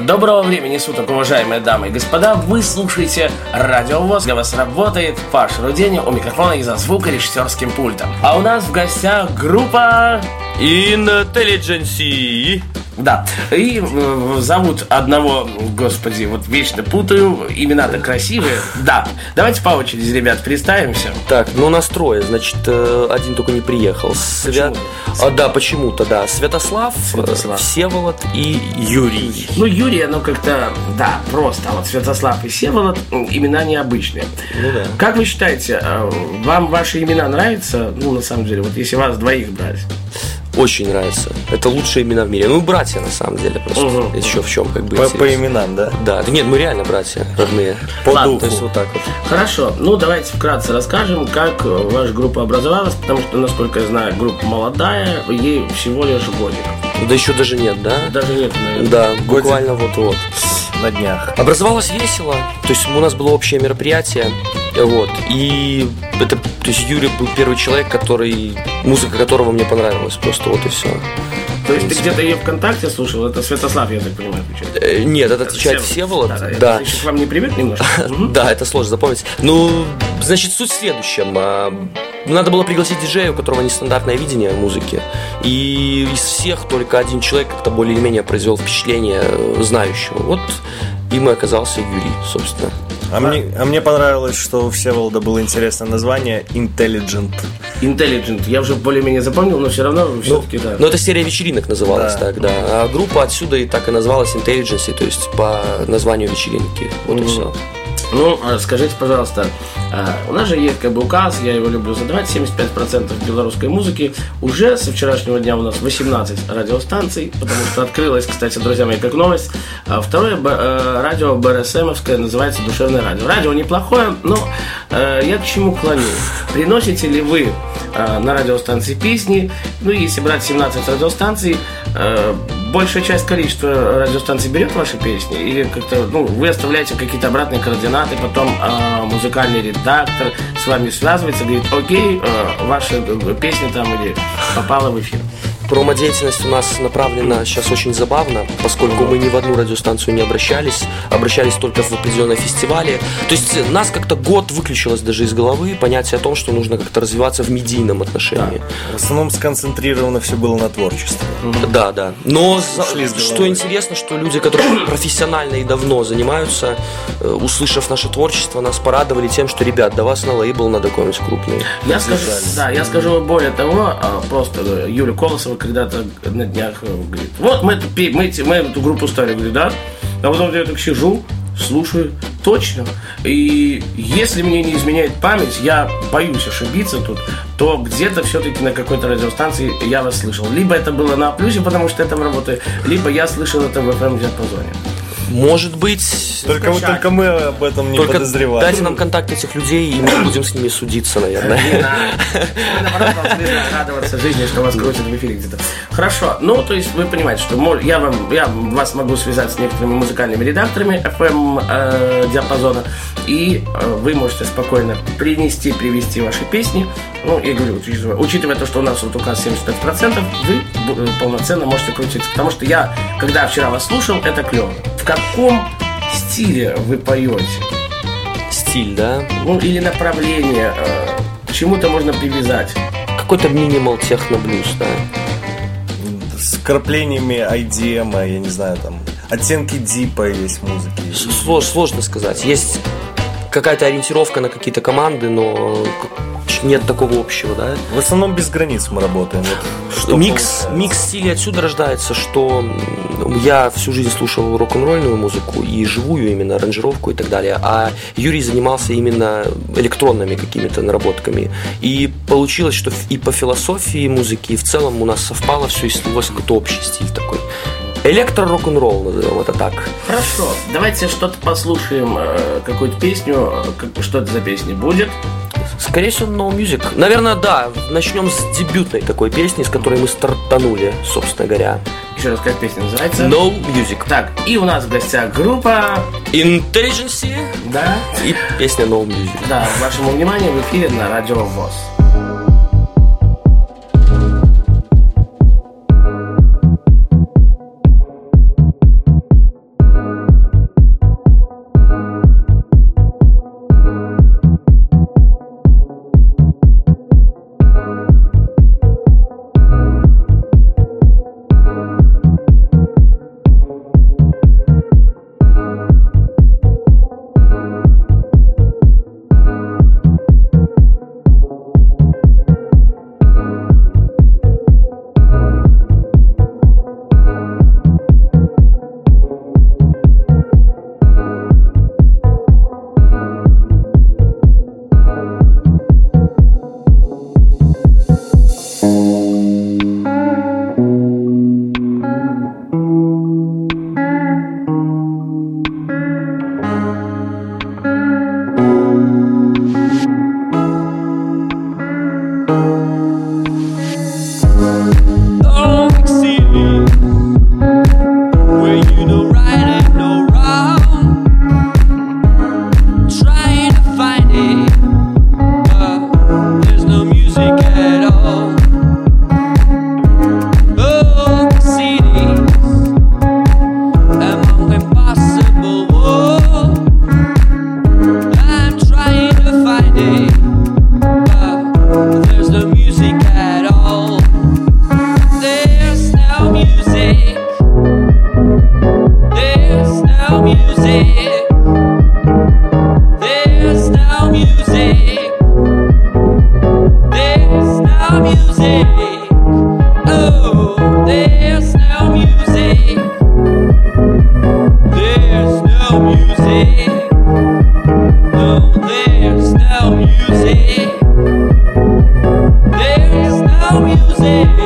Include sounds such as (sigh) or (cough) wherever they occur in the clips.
Доброго времени суток, уважаемые дамы и господа. Вы слушаете Радио ВОЗ. Для вас работает Паша Руденя у микрофона и за звукорежиссерским пультом. А у нас в гостях группа... Intelligence. Да, и э, зовут одного, господи, вот вечно путаю, имена-то красивые. Да, давайте по очереди, ребят, представимся. Так, ну нас трое, значит, э, один только не приехал. Свят... А, да, почему-то, да. Святослав, Святослав. э, Всеволод и Юрий. Ну, Юрий, ну как-то, да, просто. А вот Святослав и Всеволод м, имена необычные. Ну да. Как вы считаете, э, вам ваши имена нравятся? Ну, на самом деле, вот если вас двоих брать. Очень нравится. Это лучшие имена в мире. Ну, братья, на самом деле, просто. Мгм. Еще в чем, как бы. По, по именам, да? Да, да нет, мы реально братья родные. По Ладно, духу. То есть вот так вот. Хорошо, ну давайте вкратце расскажем, как э, ваша группа образовалась, потому что, насколько я знаю, группа молодая, ей всего лишь годик. Да еще даже нет, да? Даже нет, наверное. Да, буквально вот-вот. На днях. Образовалось весело, то есть у нас было общее мероприятие, вот, и это, то есть Юрий был первый человек, который, музыка которого мне понравилась, просто вот и все. То есть ты где-то ее ВКонтакте слушал, это Святослав, я так понимаю, отвечает. Нет, это отвечает Всеволод, Да, да, да. еще к вам не привык немножко. (laughs) Да, это сложно запомнить. Ну, значит, суть в следующем. А, Надо было пригласить диджея, у которого нестандартное видение музыки. И из всех только один человек как-то более или менее произвел впечатление э, знающего. Вот им и оказался Юрий, собственно. А мне, а мне понравилось, что у Всеволода было интересное название Intelligent. Intelligent, я уже более-менее запомнил, но все равно все-таки, да. Но это серия вечеринок называлась Да. так, да. А группа отсюда и так и называлась Intelligence, то есть по названию вечеринки. Вот и все. Ну, а скажите, пожалуйста, у нас же есть как бы указ, я его люблю задавать, 75% белорусской музыки. Уже со вчерашнего дня у нас 18 радиостанций, потому что открылась, кстати, друзья мои, как новость. А Второе э, радио БРСМовское называется «Душевное радио». Радио неплохое, но э, я к чему клоню? Приносите ли вы э, на радиостанции песни? Ну, если брать 17 радиостанций, большая часть количества радиостанций берет ваши песни или как-то, ну, вы оставляете какие-то обратные координаты, потом музыкальный редактор с вами связывается, говорит, окей, э, ваша э, песня там или попала в эфир. Промо-деятельность у нас направлена сейчас очень забавно, поскольку мы ни в одну радиостанцию не обращались, обращались только в определенные фестивали. То есть нас как-то год выключилось даже из головы понятие о том, что нужно как-то развиваться в медийном отношении. В основном сконцентрировано все было на творчестве. Да, да. Но что интересно, что люди, которые (coughs) профессионально и давно занимаются, э, услышав наше творчество, нас порадовали тем, что, ребят, до вас на лейбл надо какой-нибудь крупный. Я скажу, да, я скажу более того, а, просто э, Юля Когда-то на днях э, говорит, вот мы, эту мы, мы эту группу стали, говорит, да, а потом я так сижу, слушаю, точно, и если мне не изменяет память, я боюсь ошибиться тут, то где-то все-таки на какой-то радиостанции я вас слышал. Либо это было на плюсе, потому что я там работаю, либо я слышал это в FM диапазоне. Может быть... Только, мы- только мы об этом не Только подозревали. дайте нам контакт этих людей, и мы будем с ними судиться, наверное. Вы, наоборот, должны радоваться жизни, что вас крутят в эфире где-то. Хорошо. Ну, то есть вы понимаете, что я, вам, я вас могу связать с некоторыми музыкальными редакторами FM э, диапазона, и э, вы можете спокойно принести, привести ваши песни. Ну, я говорю, учитывая, учитывая то, что у нас вот указ 75%, вы полноценно можете крутиться. Потому что я, когда вчера вас слушал, это клево. В каком стиле вы поете? Стиль, да? ну или направление, э, к чему-то можно привязать. Какой-то минимал техно-блюз, да? С краплениями IDM, я не знаю, там, оттенки дипа есть в музыке. С- слож- Сложно сказать. Есть какая-то ориентировка на какие-то команды, но к- нет такого общего, да? В основном без границ мы работаем. Вот что микс, получается. микс стилей отсюда рождается, что я всю жизнь слушал рок-н-ролльную музыку и живую именно аранжировку и так далее, а Юрий занимался именно электронными какими-то наработками. И получилось, что и по философии музыки, и в целом у нас совпало все и слилось какой-то общий стиль такой. Электро-рок-н-ролл, назовем это так. Хорошо, давайте что-то послушаем, э, какую-то песню. Э, Что это за песня будет? Скорее всего, No Music. Наверное, да. Начнем с дебютной такой песни, с которой мы стартанули, собственно говоря. Еще раз, как песня называется? No Music. Так, и у нас в гостях группа, Intelligence да, и песня No Music. да, вашему вниманию в эфире на Радио ВОЗ. Мы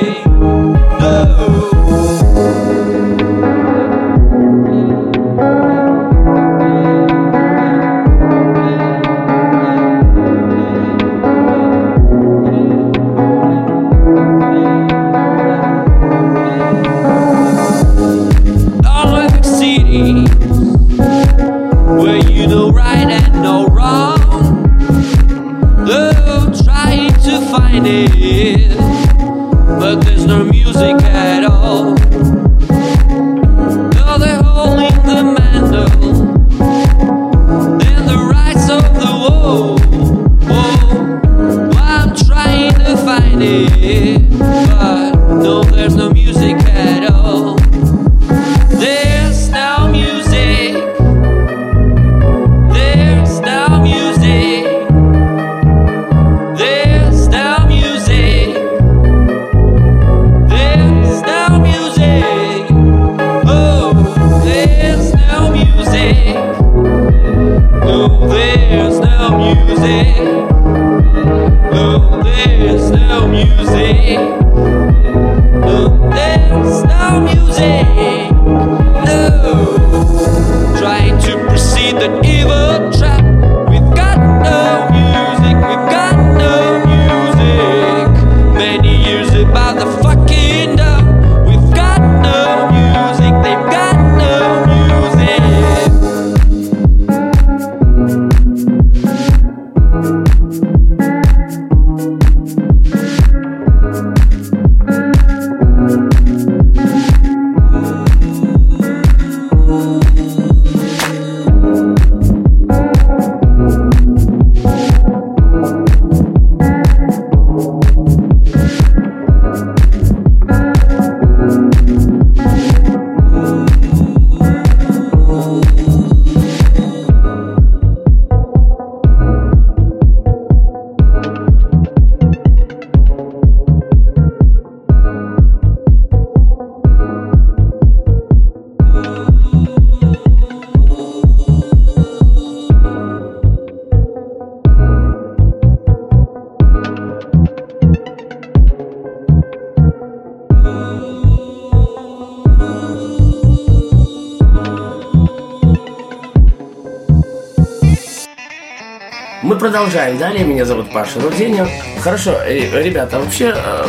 продолжаем далее. Меня зовут Паша Руденя. Хорошо, э, ребята, а вообще, э,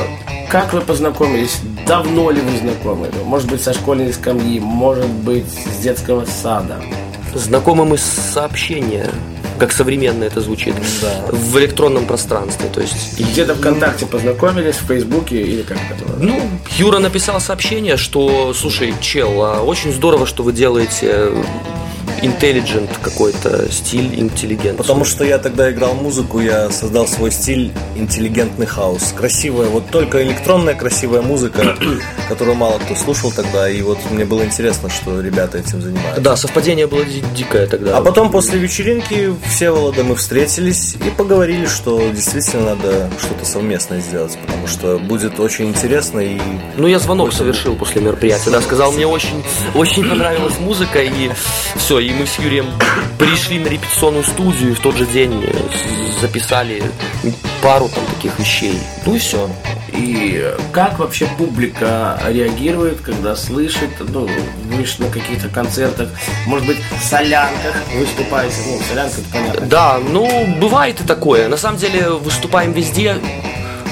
как вы познакомились давно ли вы знакомы? Может быть, со школьной скамьи, может быть, с детского сада. Знакомы мы с сообщения, как современно это звучит, в электронном пространстве. То есть Где-то ВКонтакте познакомились, в Фейсбуке или как это? Ну, Юра написал сообщение, что, слушай, чел, а очень здорово, что вы делаете intelligent какой-то стиль, интеллигент. Потому что я тогда играл музыку, я создал свой стиль интеллигентный хаос. Красивая, вот только электронная красивая музыка, (clears throat) которую мало кто слушал тогда. И вот мне было интересно, что ребята этим занимаются. Да, совпадение было ди- дикое тогда. А потом после вечеринки все Волода мы встретились и поговорили, что действительно надо что-то совместное сделать, потому что будет очень интересно и Ну, я звонок совершил после мероприятия, да, сказал, мне очень, очень понравилась музыка, и все, и мы с Юрием пришли на репетиционную студию, и в тот же день э, записали пару там таких вещей. Ну и все. И как вообще публика реагирует, когда слышит, ну, вы на каких-то концертах, может быть, в солянках выступаете, ну, солянка, это понятно, Да, ну, бывает и такое. На самом деле, выступаем везде,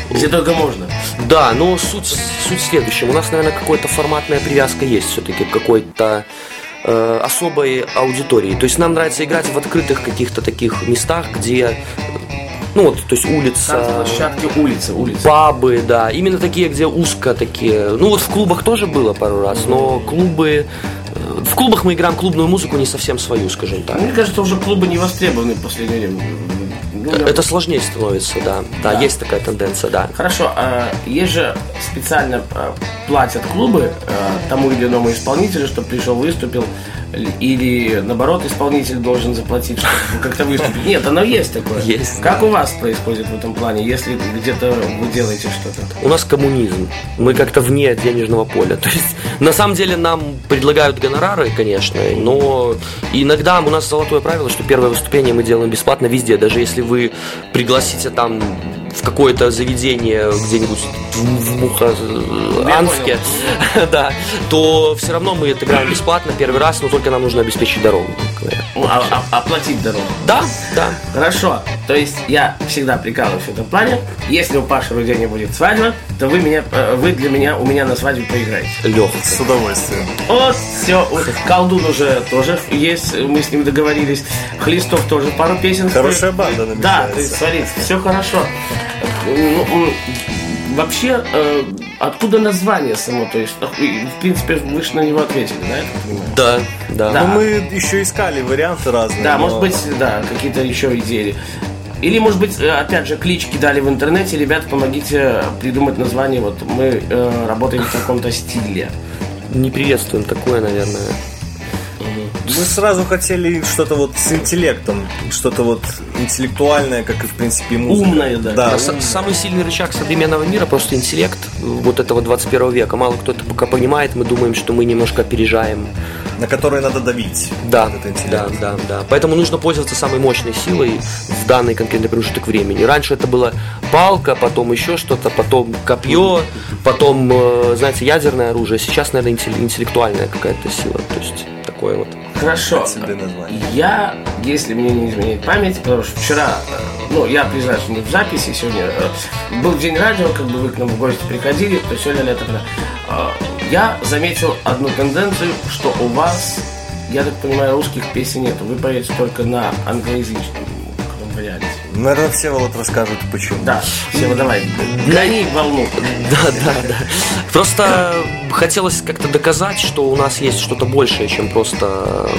где только можно. Да, но суть, суть в следующем. У нас, наверное, какая-то форматная привязка есть все-таки какой-то э, особой аудитории. То есть нам нравится играть в открытых каких-то таких местах, где, ну вот, то есть улица, Площадки, улицы, улицы. пабы, да, именно такие, где узко такие. Ну вот в клубах тоже было пару раз, но клубы, э, в клубах мы играем клубную музыку не совсем свою, скажем так. Мне кажется, уже клубы не востребованы в последнее время. Ну, я- Это сложнее становится, да. Да, Да. есть такая тенденция, да. Хорошо, а есть же специально а, платят клубы а, тому или иному исполнителю, чтобы пришел, выступил, или наоборот исполнитель должен заплатить, чтобы как-то выступить. Нет, оно есть такое. Есть, Как у вас происходит в этом плане, если где-то вы делаете что-то? У нас коммунизм. Мы как-то вне денежного поля. (laughs) То есть, на самом деле, нам предлагают гонорары, конечно, но иногда у нас золотое правило, что первое выступление мы делаем бесплатно везде. Даже если вы пригласите там в какое-то заведение где-нибудь в, в Мухоанске, (laughs) да, то все равно мы отыграем бесплатно первый раз, но только нам нужно обеспечить дорогу. как говорят. Ну, а- а- оплатить дорогу. Да, да. Хорошо, то есть я всегда прикалываюсь в этом плане. Если у Паши Рудени будет свадьба, то вы, меня, э, вы для меня, у меня на свадьбе поиграете. Лех. с удовольствием. Вот, все. Колдун уже тоже есть, мы с ним договорились. Хлистов тоже пару песен. Хорошая банда Да, намечается. то есть, смотрите, все хорошо. Ну, Вообще, э, откуда название само? То есть, в принципе, вы же на него ответили, да, я так понимаю? Да, да. Да. Но мы еще искали варианты разные. Да, но- может быть, да, какие-то еще идеи. Или, может быть, э, опять же, клички дали в интернете, ребята, помогите придумать название. Вот мы э, работаем в таком-то стиле. Не приветствуем такое, наверное. Мы сразу хотели что-то вот с интеллектом, что-то вот интеллектуальное, как и в принципе музыка. Умное, да. Да, А с- Самый сильный рычаг современного мира просто интеллект вот этого 21 века. Мало кто это пока понимает, мы думаем, что мы немножко опережаем. на который надо давить. Да, Вот да, да, да. Поэтому нужно пользоваться самой мощной силой в данный конкретный промежуток времени. Раньше это была палка, потом еще что-то, потом копье, потом, э, знаете, ядерное оружие. Сейчас, наверное, интеллектуальная какая-то сила. То есть такое вот. Хорошо. Я, если мне не изменяет память, потому что вчера, ну, я признаюсь, не в записи, сегодня э, был день радио, как бы вы к нам в гости приходили, то сегодня лето. Э, Я заметил одну тенденцию, что у вас, я так понимаю, русских песен нет. Вы поете только на англоязычном варианте. Наверное, все вот расскажут, почему. Да, все, давай, гони волну. Да, да, да. Просто хотелось как-то доказать, что у нас есть что-то большее, чем просто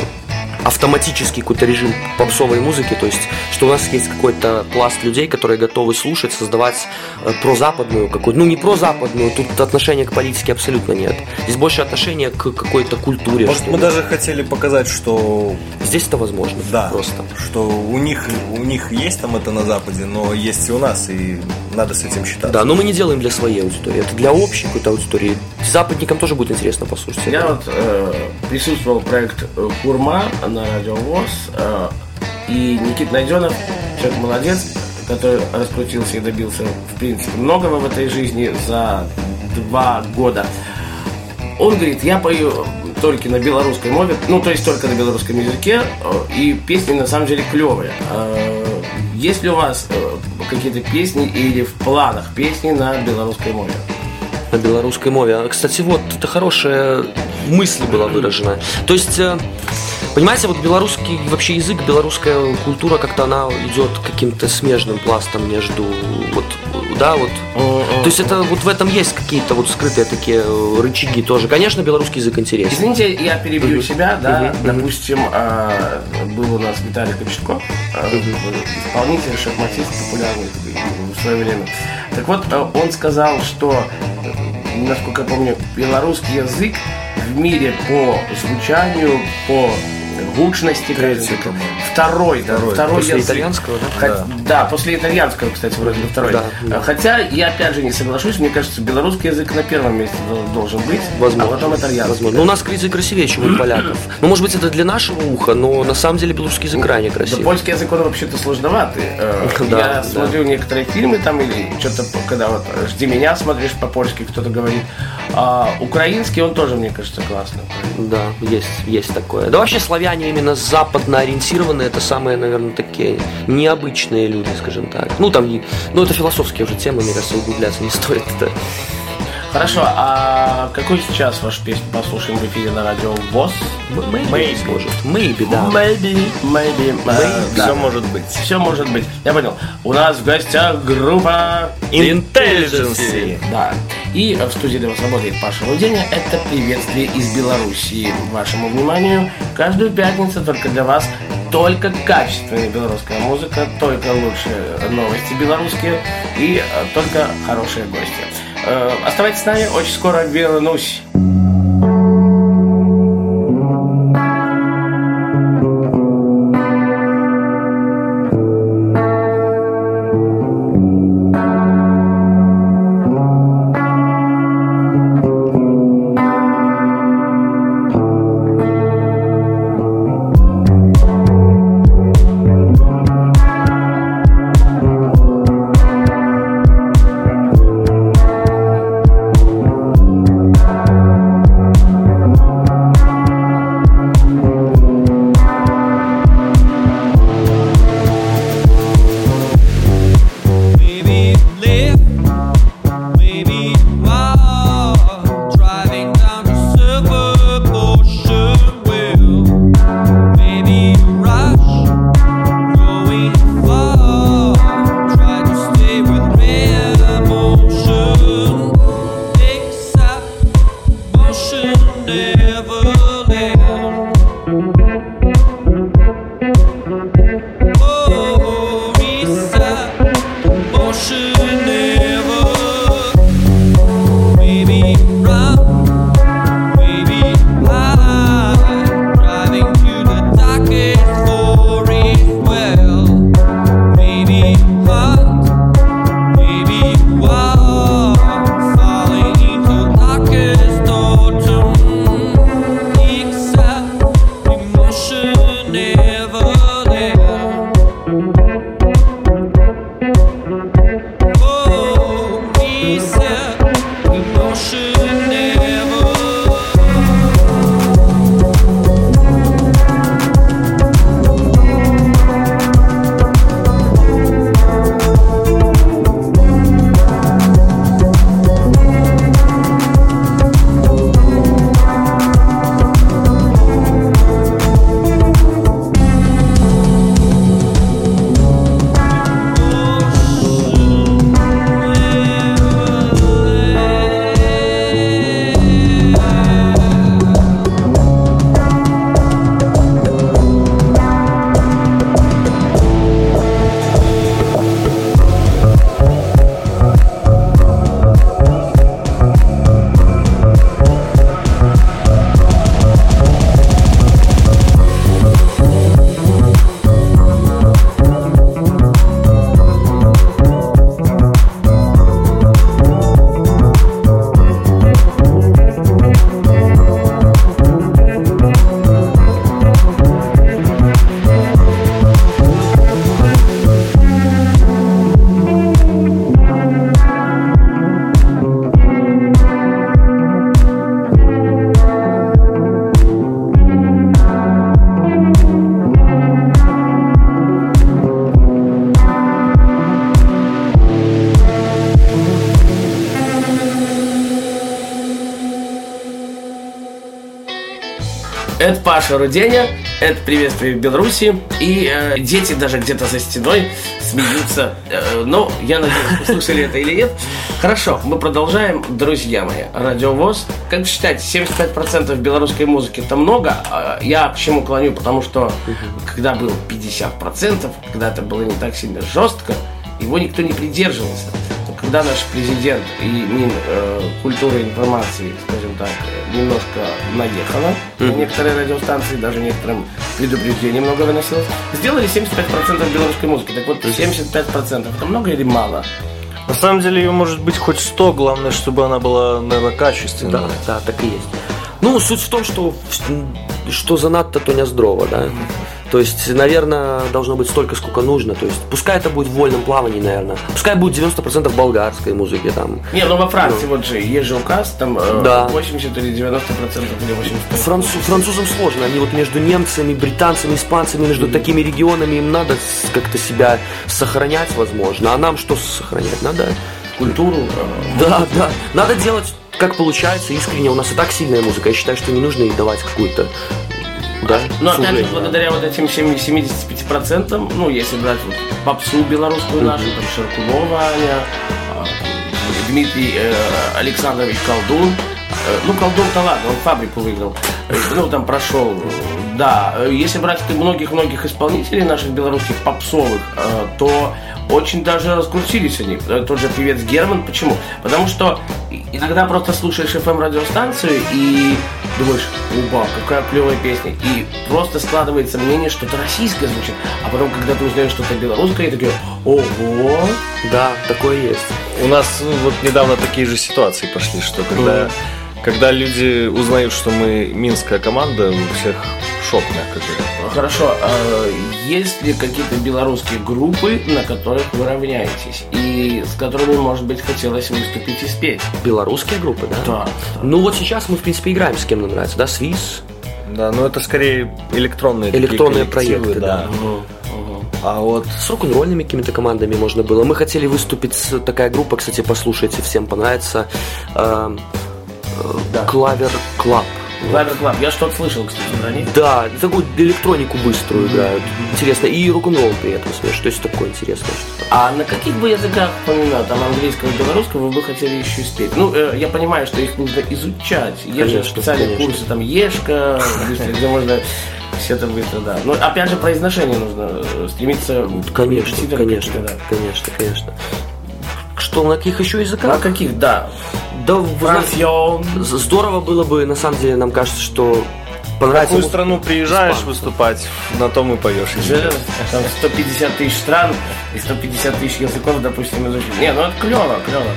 автоматический какой-то режим попсовой музыки, то есть, что у нас есть какой-то пласт людей, которые готовы слушать, создавать э, прозападную какую-то, ну не прозападную, тут отношения к политике абсолютно нет. Здесь больше отношения к какой-то культуре. Может, мы даже хотели показать, что Здесь это возможно. да, Просто. что у них у них есть там это на Западе, но есть и у нас, и надо с этим считаться. Да, но мы не делаем для своей аудитории, это для общей какой-то аудитории. Западникам тоже будет интересно послушать. Я это. вот э, присутствовал проект э, Курма на Радио ВОЗ, э, и Никит Найденов, человек молодец, который раскрутился и добился, в принципе, многого в этой жизни за два года. Он говорит, я пою только на белорусской мове, ну, то есть только на белорусском языке, э, и песни на самом деле клевые. Э, Есть ли у вас какие-то песни или в планах песни на белорусской мове? на белорусской мове. А, Кстати, вот, это хорошая мысль была выражена. То есть, э, понимаете, вот белорусский вообще язык, белорусская культура, как-то она идет каким-то смежным пластом между вот да, вот. То есть это вот в этом есть какие-то вот скрытые такие э, рычаги тоже. Конечно, белорусский язык интересен. Извините, я перебью себя, да, допустим, а, был у нас Виталий Кочетков, а, исполнитель, шахматист, популярный в свое время. Так вот, а, он сказал, что, э, насколько я помню, белорусский язык в мире по звучанию, по гучности, кажется. Второй, да, Второй. второй После язык. итальянского, да? Хо- да. после итальянского, кстати, вроде бы второй. Да, да. Хотя я опять же не соглашусь, мне кажется, белорусский язык на первом месте дол- должен быть, Возможно. а потом итальянский. Возможно. Ну, у нас язык красивее, чем у поляков. Ну, может быть, это для нашего уха, но на самом деле белорусский язык крайне Да, красивый. польский язык, он вообще-то сложноватый. Э, (laughs) Да, Я да. смотрю некоторые фильмы там или что-то, когда вот «Жди меня» смотришь по-польски, кто-то говорит. А украинский, он тоже, мне кажется, классный. Да, есть, есть такое. Да вообще славяне именно западно ориентированные, это самые, наверное, такие необычные люди, скажем так. Ну, там, ну, это философские уже темы, мне кажется, углубляться не стоит. Это Хорошо, а какой сейчас вашу песню послушаем в эфире на радио ВОЗ? Maybe, может. Maybe, да. Maybe, maybe, э, да. Все может быть. Все может быть. Я понял. У нас в гостях группа Intelligence. Да. И в студии для вас работает Паша Руденя. Это приветствие из Белоруссии. Вашему вниманию каждую пятницу только для вас только качественная белорусская музыка, только лучшие новости белорусские и э, только хорошие гости. Э, Оставайтесь с нами, очень скоро вернусь. Это Паша Руденя, это приветствие в Беларуси. И э, дети даже где-то за стеной смеются. Э, ну, я надеюсь, вы слышали это или нет. Хорошо, мы продолжаем. Друзья мои, радиовоз. Как вы считаете, 75% белорусской музыки это много? А Я к чему клоню? Потому что когда было 50%, когда это было не так сильно жестко, его никто не придерживался. Но когда наш президент и Мин э, культуры и информации, скажем так, немножко наехала на некоторые радиостанции, даже некоторым предупреждений много выносилось, сделали 75% белорусской музыки. Так вот, 75% это много или мало? На самом деле ее может быть хоть 100, главное, чтобы она была, наверное, качественной. Да, да, так и есть. Ну, суть в том, что, что занадто, то не здорово, да. То есть, наверное, должно быть столько, сколько нужно. То есть, пускай это будет в вольном плавании, наверное. Пускай будет 90% болгарской музыки там. Не, ну во Франции вот же есть же указ, там э, Да. 80 или 90 процентов или 85 Францу- французам сложно. Они вот между немцами, британцами, испанцами, между такими регионами им надо как-то себя сохранять, возможно. А нам что сохранять? Надо культуру. э, Да, да. Надо делать, как получается, искренне. У нас и так сильная музыка. Я считаю, что не нужно ей давать какую-то... Да, Но опять же, благодаря вот этим 75%, ну, если брать вот попсу белорусскую нашу, там Шаркунова Аня, а, Дмитрий э, Александрович Колдун, ну, Колдун-то ладно, он фабрику выиграл, Э, ну, там прошел, да, Э, если брать многих-многих исполнителей наших белорусских попсовых, э, то очень даже раскрутились они. Э, Тот же певец Герман. Почему? Потому что иногда просто слушаешь FM радиостанцию и думаешь, уба, какая клевая песня. И просто складывается мнение, что это российское звучит. А потом, когда ты узнаешь что-то белорусское, и такие, ого, Да, такое есть. У нас ну, вот недавно такие же ситуации пошли, что когда, когда люди узнают, что мы минская команда, у всех шок, мягко говоря. Хорошо, а есть ли какие-то белорусские группы, на которых вы равняетесь? И с которыми, может быть, хотелось выступить и спеть? Белорусские группы, да? Да. Ну вот сейчас мы, в принципе, играем с кем нам нравится, да? Свис. Да, но это скорее электронные Электронные проекты, да. А вот С рок-н-ролльными какими-то командами можно было. Мы хотели выступить с такая группа, кстати, послушайте, всем понравится. Э, Clover Club. Clover Club. Я что-то слышал, кстати, про них. Да, такую электронику быструю играют. Интересно. И рок-н-ролл при этом смеш. То есть такое интересное что-то. А на каких бы языках, помимо там английского и белорусского, вы бы хотели еще спеть? Ну, э, я понимаю, что их нужно изучать. Есть же специальные конечно. курсы, там, ЕШКО, где можно все это быстро, да. Но опять же, произношение нужно э, стремиться Конечно, конечно, да. конечно, конечно. Что, на каких еще языках? На каких, да. Да, з- здорово было бы, на самом деле, нам кажется, что в понравится... какую му- страну приезжаешь Испанцам. выступать, на том и поешь. Там 150 тысяч стран и 150 тысяч языков, допустим, изучить. Не, ну это клево, клево.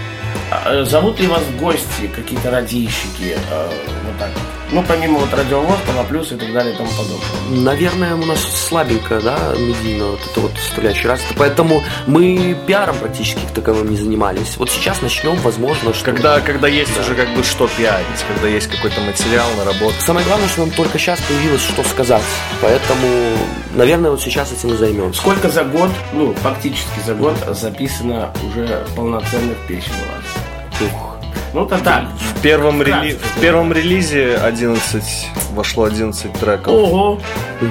А, э, Зовут ли вас в гости какие-то радищики? э, вот так. Ну, помимо вот радиовоз, плюс и так далее и тому подобное. Наверное, у нас слабенько, да, медийно вот это вот составляющая развита. Поэтому мы пиаром практически таковым не занимались. Вот сейчас начнем, возможно, что... Когда, когда есть уже как бы что пиарить, когда есть какой-то материал, наработка. Самое главное, что нам только сейчас появилось, что сказать. Поэтому, наверное, вот сейчас этим и займемся. Сколько за год, ну, фактически за год записано уже полноценных песен у вас? Ух. Ну, то так. В первом, рели... да. в первом релизе 11, вошло 11 треков. Ого! А,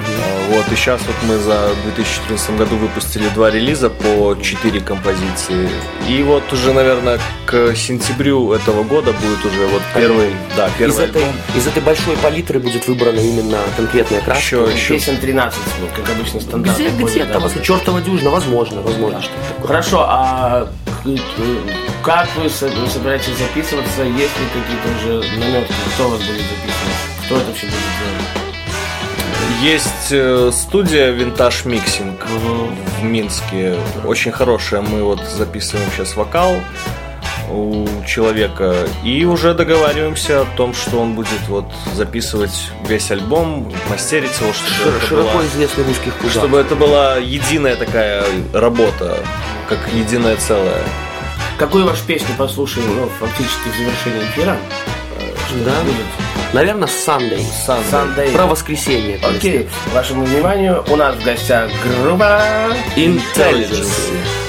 Вот, и сейчас вот мы за 2014 году выпустили два релиза по 4 композиции. И вот уже, наверное, к сентябрю этого года будет уже вот первый, да, Из первый этой, альбом. из этой большой палитры будет выбрана именно конкретная краска. Еще, еще. Песен 13, вот, как обычно стандарт. Где, где да, там, вот. чертова дюжина, возможно, возможно, что такое. Хорошо, а к- как вы со- собираетесь записываться? Есть ли какие-то уже наметки, кто вас будет записывать? Кто это вообще будет делать? Есть э, студия Vintage Mixing в Минске. Очень хорошая. Мы вот записываем сейчас вокал у человека и уже договариваемся о том, что он будет вот записывать весь альбом, мастерить его, чтобы, Шир- широко была, известный в узких кругах. чтобы это была единая такая работа, как единое целое. Какую вашу песню послушаем, ну, фактически в завершении эфира? Что Да. будет? Наверное, Sunday. Sunday. Про воскресенье. Окей, вашему вниманию, у нас в гостях группа Intelligence. Yes,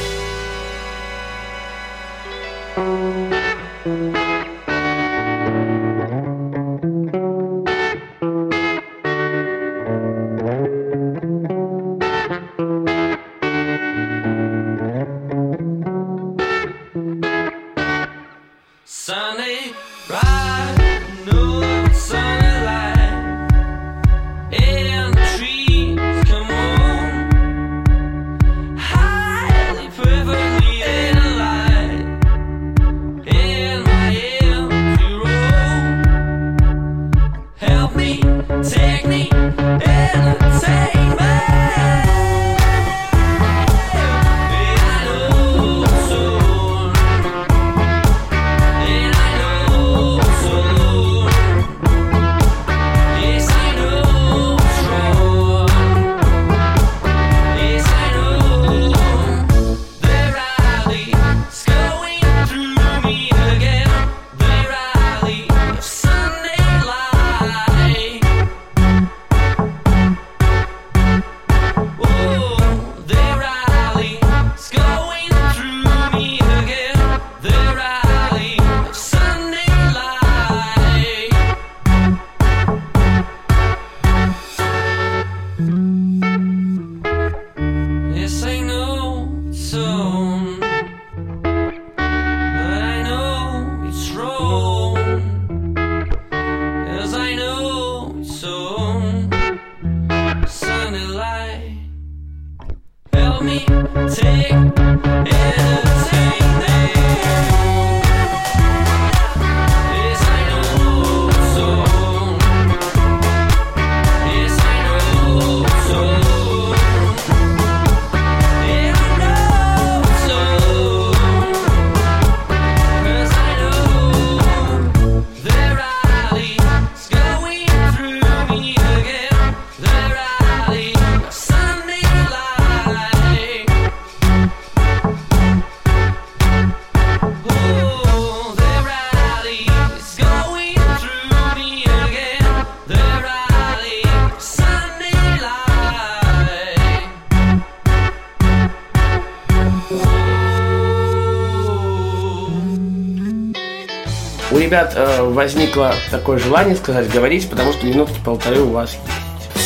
ребят э, возникло такое желание сказать, говорить, потому что минутки полторы у вас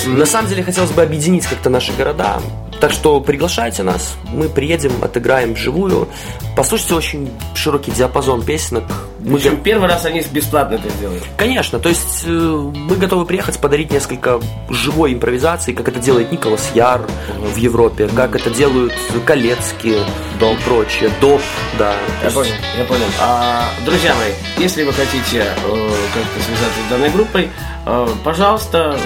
На самом деле хотелось бы объединить как-то наши города. Так что приглашайте нас, мы приедем, отыграем вживую. Послушайте очень широкий диапазон песенок. Мы Причем первый раз они бесплатно это сделают. Конечно, то есть э, мы готовы приехать, подарить несколько живой импровизации, как это делает Николас Яр в Европе, как это делают Колецкие и прочее, Доп, да. Я понял, я понял. А, друзья мои, если вы хотите э, как-то связаться с данной группой, э, пожалуйста,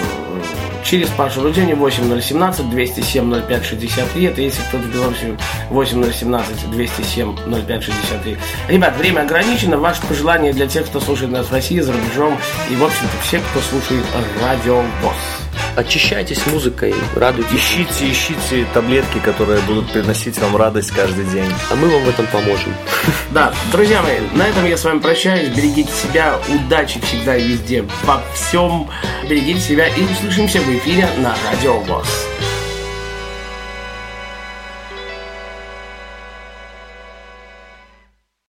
через Пашу Рудени 8017 207 0563. Это если кто-то в Беларуси 8017 207 0563. Ребят, время ограничено. Ваши пожелания для тех, кто слушает нас в России, за рубежом и, в общем-то, все, кто слушает Радио ВОЗ. Очищайтесь музыкой, радуйтесь, Ищите, ищите таблетки, которые будут приносить вам радость каждый день. а мы вам в этом поможем. (laughs) Да, друзья мои, на этом я с вами прощаюсь. Берегите себя, удачи всегда и везде, во всем. Берегите себя и услышимся в эфире на Радио ВОЗ.